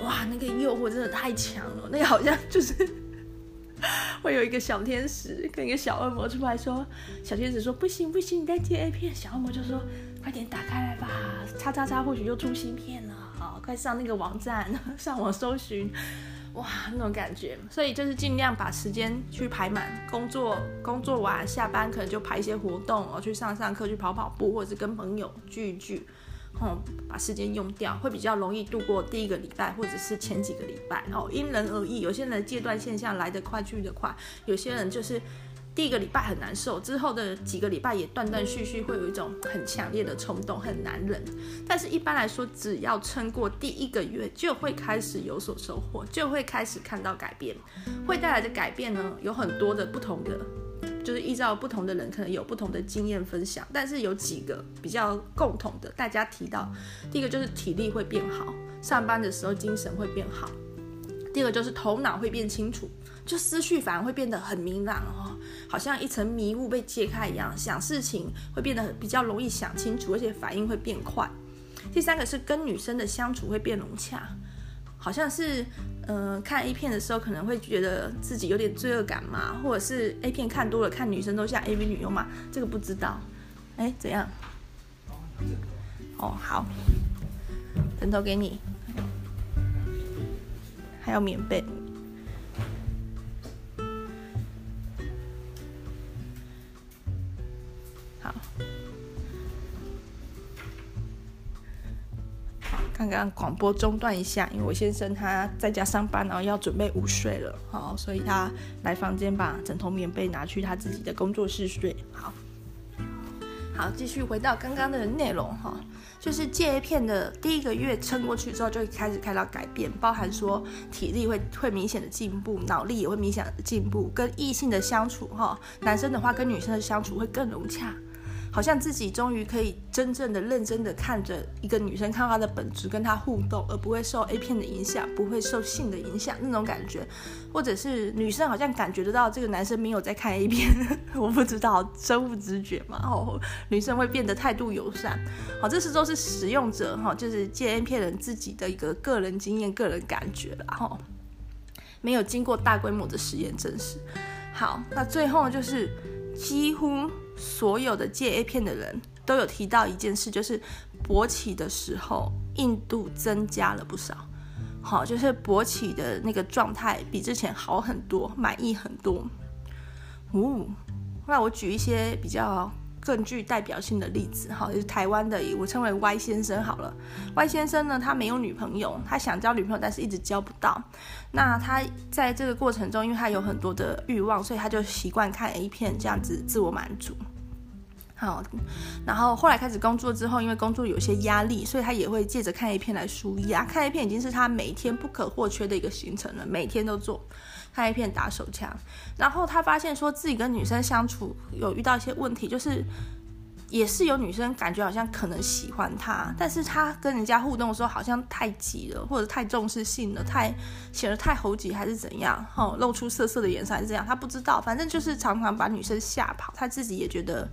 哇，那个诱惑真的太强了，那个好像就是 会有一个小天使跟一个小恶魔出来说，小天使说不行不行，你在戒 A 片，小恶魔就说快点打开来吧，叉叉叉或许又出新片了。快上那个网站，上网搜寻，哇，那种感觉。所以就是尽量把时间去排满，工作工作完下班可能就排一些活动哦，去上上课，去跑跑步，或者是跟朋友聚一聚，哦，把时间用掉，会比较容易度过第一个礼拜，或者是前几个礼拜。哦，因人而异，有些人戒断现象来得快去得快，有些人就是。第一个礼拜很难受，之后的几个礼拜也断断续续，会有一种很强烈的冲动，很难忍。但是一般来说，只要撑过第一个月，就会开始有所收获，就会开始看到改变。会带来的改变呢，有很多的不同的，就是依照不同的人可能有不同的经验分享。但是有几个比较共同的，大家提到，第一个就是体力会变好，上班的时候精神会变好。第二个就是头脑会变清楚。就思绪反而会变得很明朗哦，好像一层迷雾被揭开一样，想事情会变得比较容易想清楚，而且反应会变快。第三个是跟女生的相处会变融洽，好像是嗯、看 A 片的时候可能会觉得自己有点罪恶感嘛，或者是 A 片看多了，看女生都像 AV 女优嘛，这个不知道。哎，怎样？哦，好，枕头给你，还有棉被。好刚刚广播中断一下，因为我先生他在家上班，然后要准备午睡了，好，所以他来房间把枕头棉被拿去他自己的工作室睡。好，好，继续回到刚刚的内容哈，就是戒 A 片的第一个月撑过去之后，就开始看到改变，包含说体力会会明显的进步，脑力也会明显的进步，跟异性的相处哈，男生的话跟女生的相处会更融洽。好像自己终于可以真正的、认真的看着一个女生，看她的本质，跟她互动，而不会受 A 片的影响，不会受性的影响那种感觉，或者是女生好像感觉得到这个男生没有在看 A 片，我不知道生物直觉嘛，哦，女生会变得态度友善，好，这是都是使用者哈，就是借 A 片人自己的一个个人经验、个人感觉啦哈，没有经过大规模的实验证实。好，那最后就是几乎。所有的戒 A 片的人都有提到一件事，就是勃起的时候硬度增加了不少。好，就是勃起的那个状态比之前好很多，满意很多。哦，那我举一些比较更具代表性的例子，哈，就是台湾的，我称为 Y 先生好了。Y 先生呢，他没有女朋友，他想交女朋友，但是一直交不到。那他在这个过程中，因为他有很多的欲望，所以他就习惯看 A 片，这样子自我满足。好，然后后来开始工作之后，因为工作有些压力，所以他也会借着看 A 片来舒压。看 A 片已经是他每天不可或缺的一个行程了，每天都做那一片打手枪。然后他发现说自己跟女生相处有遇到一些问题，就是也是有女生感觉好像可能喜欢他，但是他跟人家互动的时候好像太急了，或者太重视性了，太显得太猴急还是怎样？哦，露出色色的颜色还是这样？他不知道，反正就是常常把女生吓跑，他自己也觉得。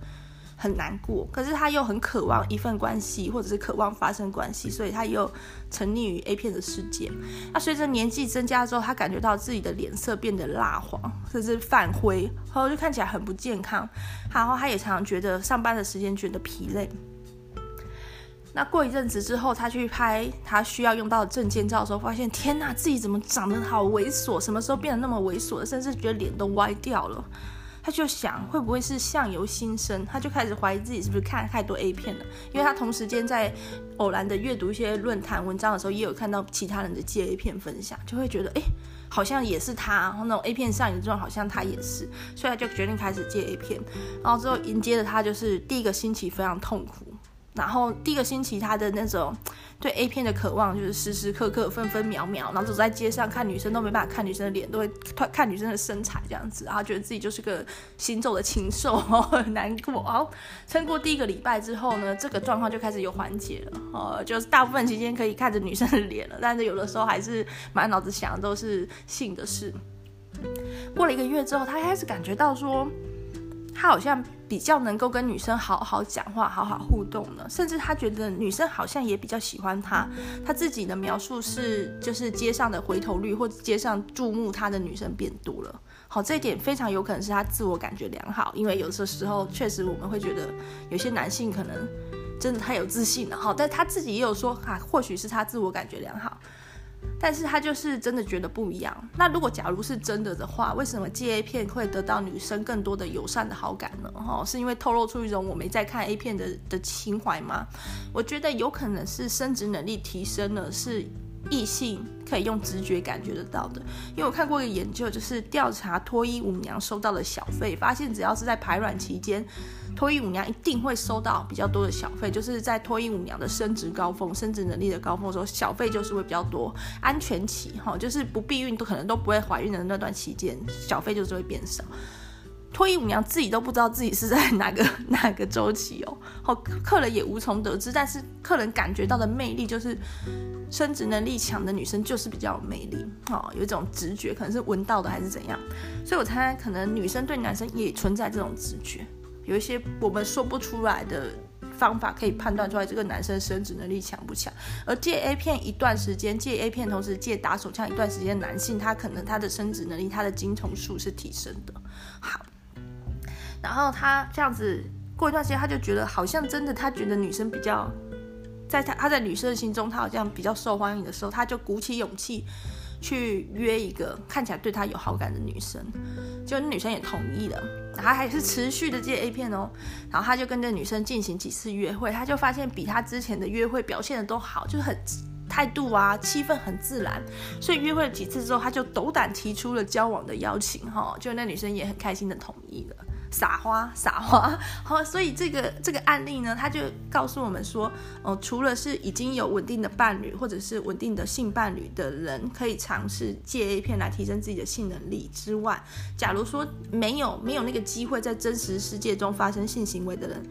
很难过，可是他又很渴望一份关系，或者是渴望发生关系，所以他又沉溺于 A 片的世界。那随着年纪增加之后，他感觉到自己的脸色变得蜡黄，甚至泛灰，然后就看起来很不健康。然后他也常常觉得上班的时间觉得疲累。那过一阵子之后，他去拍他需要用到的证件照的时候，发现天哪，自己怎么长得好猥琐？什么时候变得那么猥琐？甚至觉得脸都歪掉了。他就想会不会是相由心生，他就开始怀疑自己是不是看太多 A 片了，因为他同时间在偶然的阅读一些论坛文章的时候，也有看到其他人的借 A 片分享，就会觉得哎，好像也是他，然后那种 A 片上瘾的状好像他也是，所以他就决定开始借 A 片，然后之后迎接的他就是第一个星期非常痛苦。然后第一个星期，他的那种对 A 片的渴望就是时时刻刻、分分秒秒，然后走在街上看女生都没办法看女生的脸，都会看女生的身材这样子，然后觉得自己就是个行走的禽兽，很 难过。然后撑过第一个礼拜之后呢，这个状况就开始有缓解了，呃，就是大部分期间可以看着女生的脸了，但是有的时候还是满脑子想的都是性的事。过了一个月之后，他开始感觉到说，他好像。比较能够跟女生好好讲话、好好互动呢，甚至他觉得女生好像也比较喜欢他。他自己的描述是，就是街上的回头率或者街上注目他的女生变多了。好，这一点非常有可能是他自我感觉良好，因为有的时候确实我们会觉得有些男性可能真的太有自信了。好，但他自己也有说啊，或许是他自我感觉良好。但是他就是真的觉得不一样。那如果假如是真的的话，为什么借 A 片会得到女生更多的友善的好感呢？哦，是因为透露出一种我没在看 A 片的的情怀吗？我觉得有可能是生殖能力提升了，是异性可以用直觉感觉得到的。因为我看过一个研究，就是调查脱衣舞娘收到的小费，发现只要是在排卵期间。脱衣舞娘一定会收到比较多的小费，就是在脱衣舞娘的生殖高峰、生殖能力的高峰的时候，小费就是会比较多。安全期哈，就是不避孕都可能都不会怀孕的那段期间，小费就是会变少。脱衣舞娘自己都不知道自己是在哪个 哪个周期哦，好，客人也无从得知。但是客人感觉到的魅力就是，生殖能力强的女生就是比较有魅力哦，有一种直觉，可能是闻到的还是怎样。所以我猜可能女生对男生也存在这种直觉。有一些我们说不出来的方法，可以判断出来这个男生生殖能力强不强。而戒 A 片一段时间，戒 A 片同时戒打手枪一段时间，男性他可能他的生殖能力、他的精虫数是提升的。好，然后他这样子过一段时间，他就觉得好像真的，他觉得女生比较，在他他在女生的心中，他好像比较受欢迎的时候，他就鼓起勇气。去约一个看起来对他有好感的女生，就那女生也同意了，然后还是持续的戒 A 片哦，然后他就跟这女生进行几次约会，他就发现比他之前的约会表现的都好，就是很态度啊，气氛很自然，所以约会了几次之后，他就斗胆提出了交往的邀请哈，就那女生也很开心的同意了。撒花撒花。好，所以这个这个案例呢，他就告诉我们说，哦，除了是已经有稳定的伴侣或者是稳定的性伴侣的人，可以尝试借 A 片来提升自己的性能力之外，假如说没有没有那个机会在真实世界中发生性行为的人。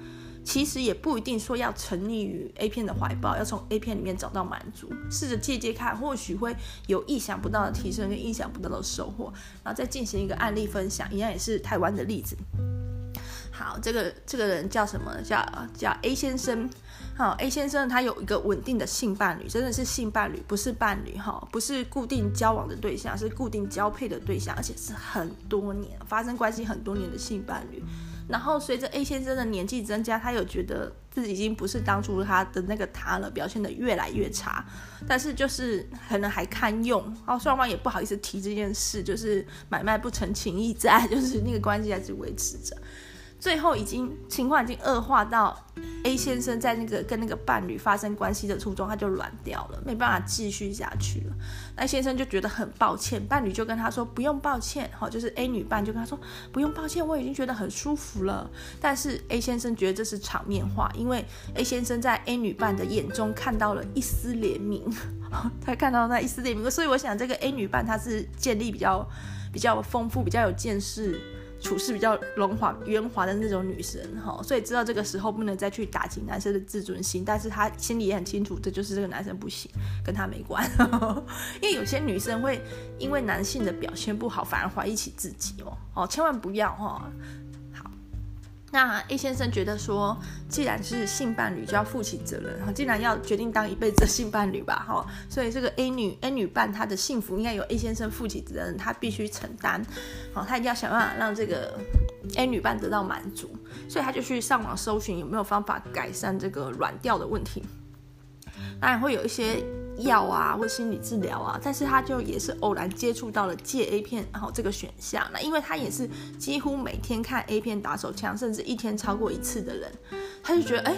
其实也不一定说要沉溺于 A 片的怀抱，要从 A 片里面找到满足，试着借借看，或许会有意想不到的提升跟意想不到的收获。然后再进行一个案例分享，一样也是台湾的例子。好，这个这个人叫什么？叫叫 A 先生。好，A 先生他有一个稳定的性伴侣，真的是性伴侣，不是伴侣哈，不是固定交往的对象，是固定交配的对象，而且是很多年发生关系很多年的性伴侣。然后随着 A 先生的年纪增加，他有觉得自己已经不是当初他的那个他了，表现得越来越差。但是就是可能还堪用，然后双方也不好意思提这件事，就是买卖不成情义在，就是那个关系还是维持着。最后已经情况已经恶化到 A 先生在那个跟那个伴侣发生关系的途中，他就软掉了，没办法继续下去了。那先生就觉得很抱歉，伴侣就跟他说不用抱歉，好，就是 A 女伴就跟他说不用抱歉，我已经觉得很舒服了。但是 A 先生觉得这是场面话，因为 A 先生在 A 女伴的眼中看到了一丝怜悯，他看到那一丝怜悯，所以我想这个 A 女伴她是建立比较比较丰富、比较有见识。处事比较圆滑圆滑的那种女生哈，所以知道这个时候不能再去打击男生的自尊心，但是她心里也很清楚，这就是这个男生不行，跟他没关。因为有些女生会因为男性的表现不好，反而怀疑起自己哦哦，千万不要哈。那 A 先生觉得说，既然是性伴侣，就要负起责任哈。既然要决定当一辈子的性伴侣吧 哈，所以这个 A 女 A 女伴她的幸福应该由 A 先生负起责任，他必须承担。好，他一定要想办法让这个 A 女伴得到满足，所以他就去上网搜寻有没有方法改善这个软调的问题。当然会有一些。药啊，或心理治疗啊，但是他就也是偶然接触到了戒 A 片，然后这个选项。那因为他也是几乎每天看 A 片打手枪，甚至一天超过一次的人，他就觉得，哎，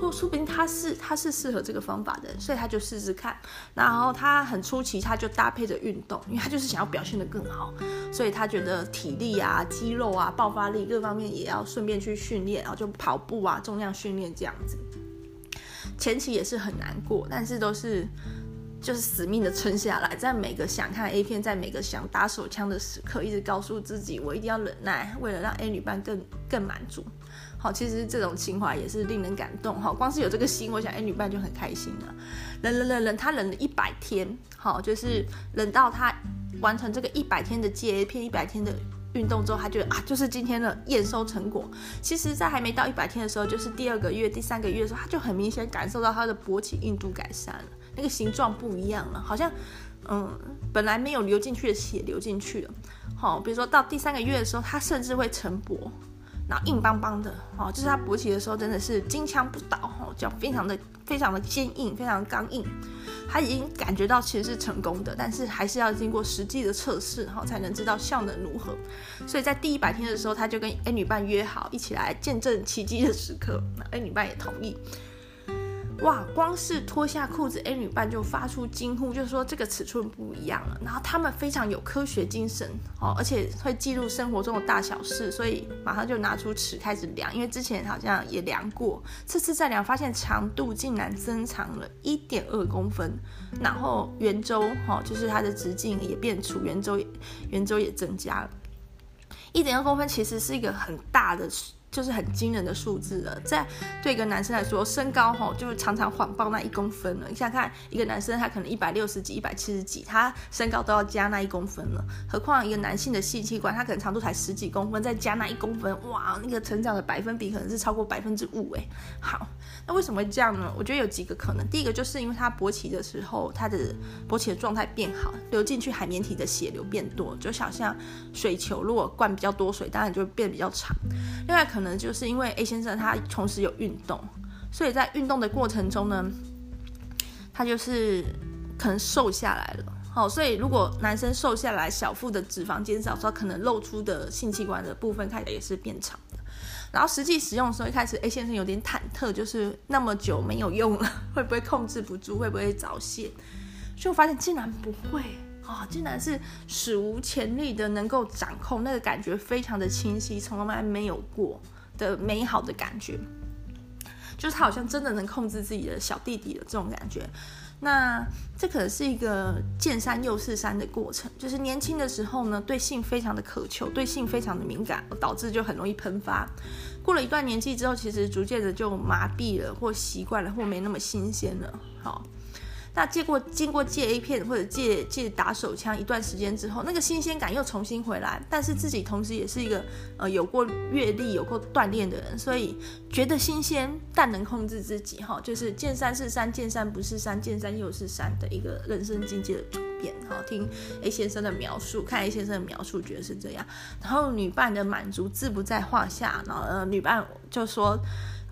或说不定他是他是适合这个方法的，所以他就试试看。然后他很出奇，他就搭配着运动，因为他就是想要表现得更好，所以他觉得体力啊、肌肉啊、爆发力各方面也要顺便去训练，然后就跑步啊、重量训练这样子。前期也是很难过，但是都是就是死命的撑下来，在每个想看 A 片，在每个想打手枪的时刻，一直告诉自己，我一定要忍耐，为了让 A 女伴更更满足。好，其实这种情怀也是令人感动。哈，光是有这个心，我想 A 女伴就很开心了。忍忍忍忍，他忍了一百天，好，就是忍到他完成这个一百天的戒 A 片，一百天的。运动之后，他觉得啊，就是今天的验收成果。其实，在还没到一百天的时候，就是第二个月、第三个月的时候，他就很明显感受到他的勃起硬度改善了，那个形状不一样了，好像嗯，本来没有流进去的血流进去了。好，比如说到第三个月的时候，他甚至会成勃。然后硬邦邦的，哦，就是他勃起的时候真的是金枪不倒，哦，脚非常的非常的坚硬，非常的刚硬。他已经感觉到其实是成功的，但是还是要经过实际的测试，哈，才能知道效能如何。所以在第一百天的时候，他就跟 A 女伴约好一起来见证奇迹的时刻。那 A 女伴也同意。哇！光是脱下裤子，A 女伴就发出惊呼，就说这个尺寸不一样了。然后他们非常有科学精神哦，而且会记录生活中的大小事，所以马上就拿出尺开始量。因为之前好像也量过，这次再量发现长度竟然增长了一点二公分，然后圆周哈，就是它的直径也变粗，圆周圆周也增加了一点二公分，其实是一个很大的。就是很惊人的数字了，在对一个男生来说，身高吼就是常常谎报那一公分了。你想看一个男生，他可能一百六十几、一百七十几，他身高都要加那一公分了，何况一个男性的性器官，他可能长度才十几公分，再加那一公分，哇，那个成长的百分比可能是超过百分之五哎。好，那为什么会这样呢？我觉得有几个可能，第一个就是因为他勃起的时候，他的勃起的状态变好，流进去海绵体的血流变多，就想像水球如果灌比较多水，当然就会变比较长。另外可。可能就是因为 A 先生他同时有运动，所以在运动的过程中呢，他就是可能瘦下来了。好，所以如果男生瘦下来，小腹的脂肪减少，说可能露出的性器官的部分看起来也是变长的。然后实际使用的时候，一开始 A 先生有点忐忑，就是那么久没有用了，会不会控制不住，会不会早泄？就发现竟然不会。啊、竟然是史无前例的能够掌控，那个感觉非常的清晰，从来没有过的美好的感觉，就是他好像真的能控制自己的小弟弟的这种感觉。那这可能是一个见山又是山的过程，就是年轻的时候呢，对性非常的渴求，对性非常的敏感，导致就很容易喷发。过了一段年纪之后，其实逐渐的就麻痹了，或习惯了，或没那么新鲜了。好。那借过经过戒 A 片或者戒戒打手枪一段时间之后，那个新鲜感又重新回来，但是自己同时也是一个呃有过阅历、有过锻炼的人，所以觉得新鲜，但能控制自己哈，就是见山是山，见山不是山，见山又是山的一个人生境界的转变哈。听 A 先生的描述，看 A 先生的描述，觉得是这样。然后女伴的满足自不在话下，然后呃女伴就说。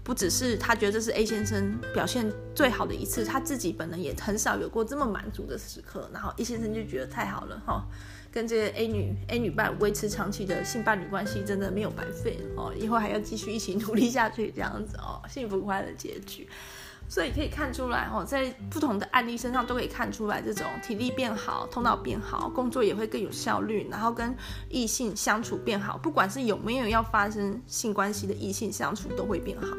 不只是他觉得这是 A 先生表现最好的一次，他自己本人也很少有过这么满足的时刻。然后 A 先生就觉得太好了哈，跟这个 A 女 A 女伴维持长期的性伴侣关系，真的没有白费哦，以后还要继续一起努力下去，这样子哦，幸福快乐结局。所以可以看出来哦，在不同的案例身上都可以看出来，这种体力变好，头脑变好，工作也会更有效率，然后跟异性相处变好，不管是有没有要发生性关系的异性相处都会变好。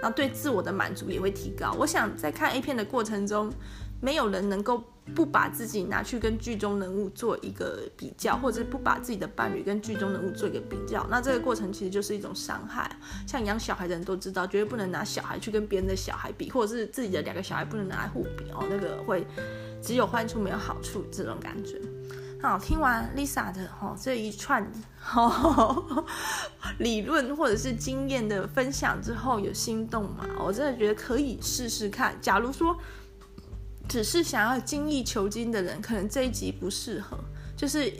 然后对自我的满足也会提高。我想在看 A 片的过程中，没有人能够不把自己拿去跟剧中人物做一个比较，或者是不把自己的伴侣跟剧中人物做一个比较。那这个过程其实就是一种伤害。像养小孩的人都知道，绝对不能拿小孩去跟别人的小孩比，或者是自己的两个小孩不能拿来互比哦，那个会只有坏处没有好处这种感觉。好，听完 Lisa 的哈这一串 理论或者是经验的分享之后，有心动吗？我真的觉得可以试试看。假如说只是想要精益求精的人，可能这一集不适合。就是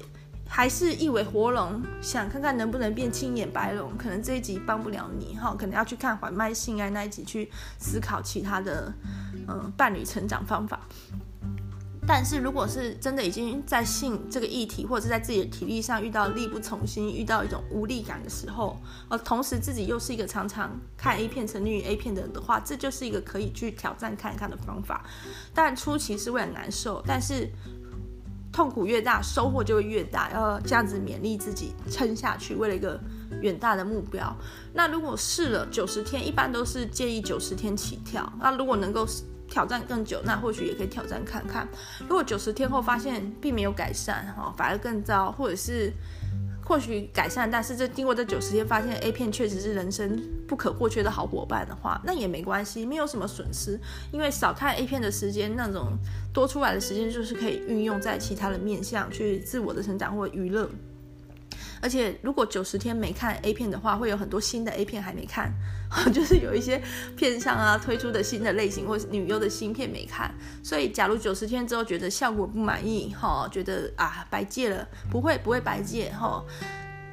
还是一尾活龙，想看看能不能变青眼白龙，可能这一集帮不了你哈。可能要去看缓慢性爱那一集，去思考其他的嗯伴侣成长方法。但是，如果是真的已经在性这个议题，或者是在自己的体力上遇到力不从心，遇到一种无力感的时候，而同时自己又是一个常常看 A 片、沉溺于 A 片的人的话，这就是一个可以去挑战看一看的方法。当然初期是会很难受，但是痛苦越大，收获就会越大。要这样子勉励自己撑下去，为了一个远大的目标。那如果试了九十天，一般都是建议九十天起跳。那如果能够。挑战更久，那或许也可以挑战看看。如果九十天后发现并没有改善，哈，反而更糟，或者是或许改善，但是这经过这九十天发现 A 片确实是人生不可或缺的好伙伴的话，那也没关系，没有什么损失，因为少看 A 片的时间，那种多出来的时间就是可以运用在其他的面向去自我的成长或娱乐。而且，如果九十天没看 A 片的话，会有很多新的 A 片还没看，就是有一些片商啊推出的新的类型或是女优的新片没看。所以，假如九十天之后觉得效果不满意，哈，觉得啊白戒了，不会不会白戒，哈，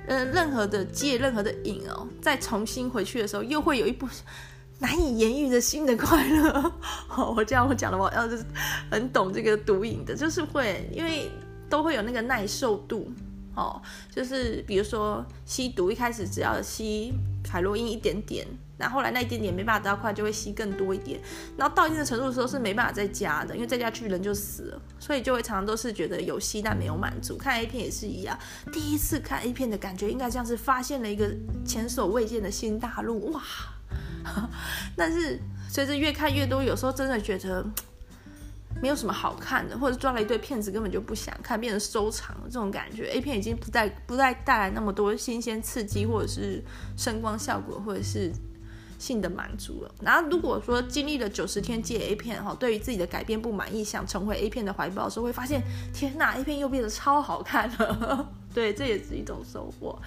呃，任何的戒，任何的瘾哦，再重新回去的时候，又会有一部 难以言喻的新的快乐。好，我这样我讲的话，要是很懂这个毒瘾的，就是会，因为都会有那个耐受度。哦，就是比如说吸毒，一开始只要吸海洛因一点点，然后来那一点点没办法得到快，就会吸更多一点，然后到一定的程度的时候是没办法再加的，因为再加去人就死了，所以就会常常都是觉得有吸但没有满足。看 A 片也是一样，第一次看 A 片的感觉应该像是发现了一个前所未见的新大陆，哇！但是随着越看越多，有时候真的觉得。没有什么好看的，或者抓了一堆片子，根本就不想看，变成收藏了这种感觉。A 片已经不再不再带来那么多新鲜刺激，或者是声光效果，或者是性的满足了。然后如果说经历了九十天戒 A 片哈，对于自己的改变不满意，想重回 A 片的怀抱时候，会发现天呐，A 片又变得超好看了。对，这也是一种收获。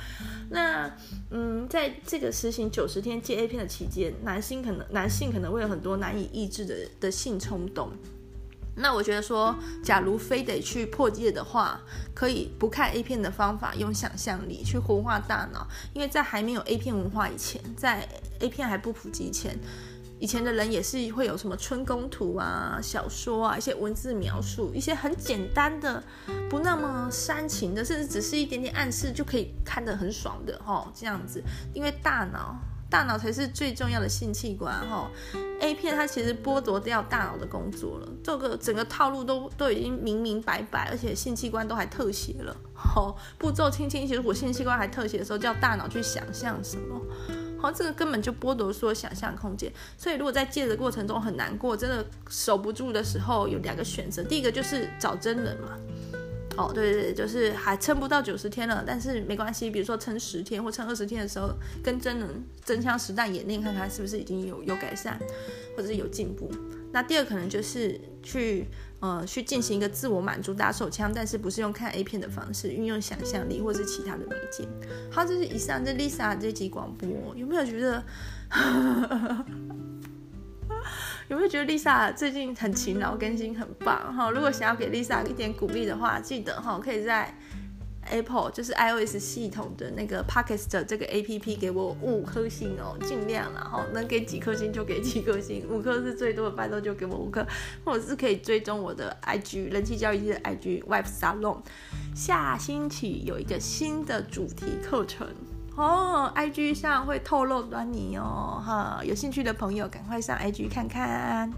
那嗯，在这个实行九十天戒 A 片的期间，男性可能男性可能会有很多难以抑制的的性冲动。那我觉得说，假如非得去破戒的话，可以不看 A 片的方法，用想象力去活化大脑。因为在还没有 A 片文化以前，在 A 片还不普及前，以前的人也是会有什么春宫图啊、小说啊、一些文字描述，一些很简单的、不那么煽情的，甚至只是一点点暗示就可以看得很爽的哦，这样子。因为大脑大脑才是最重要的性器官哈。A 片它其实剥夺掉大脑的工作了，这个整个套路都都已经明明白白，而且性器官都还特写了，好，步骤清清，其实我性器官还特写的时候，叫大脑去想象什么，好，这个根本就剥夺说想象空间。所以如果在借的过程中很难过，真的守不住的时候，有两个选择，第一个就是找真人嘛。哦，对对对，就是还撑不到九十天了，但是没关系，比如说撑十天或撑二十天的时候，跟真人真枪实弹演练，看看是不是已经有有改善，或者是有进步。那第二可能就是去呃去进行一个自我满足打手枪，但是不是用看 A 片的方式，运用想象力或是其他的媒介。好，这是以上这 Lisa 这集广播，有没有觉得？有没有觉得 Lisa 最近很勤劳更新很棒哈？如果想要给 Lisa 一点鼓励的话，记得哈可以在 Apple 就是 iOS 系统的那个 Podcast 这个 APP 给我五颗星哦，尽量然后，能给几颗星就给几颗星，五颗是最多的，拜托就给我五颗，或者是可以追踪我的 IG 人气交易的 IG Wife Salon，下星期有一个新的主题课程。哦，IG 上会透露端倪哦，哈，有兴趣的朋友赶快上 IG 看看。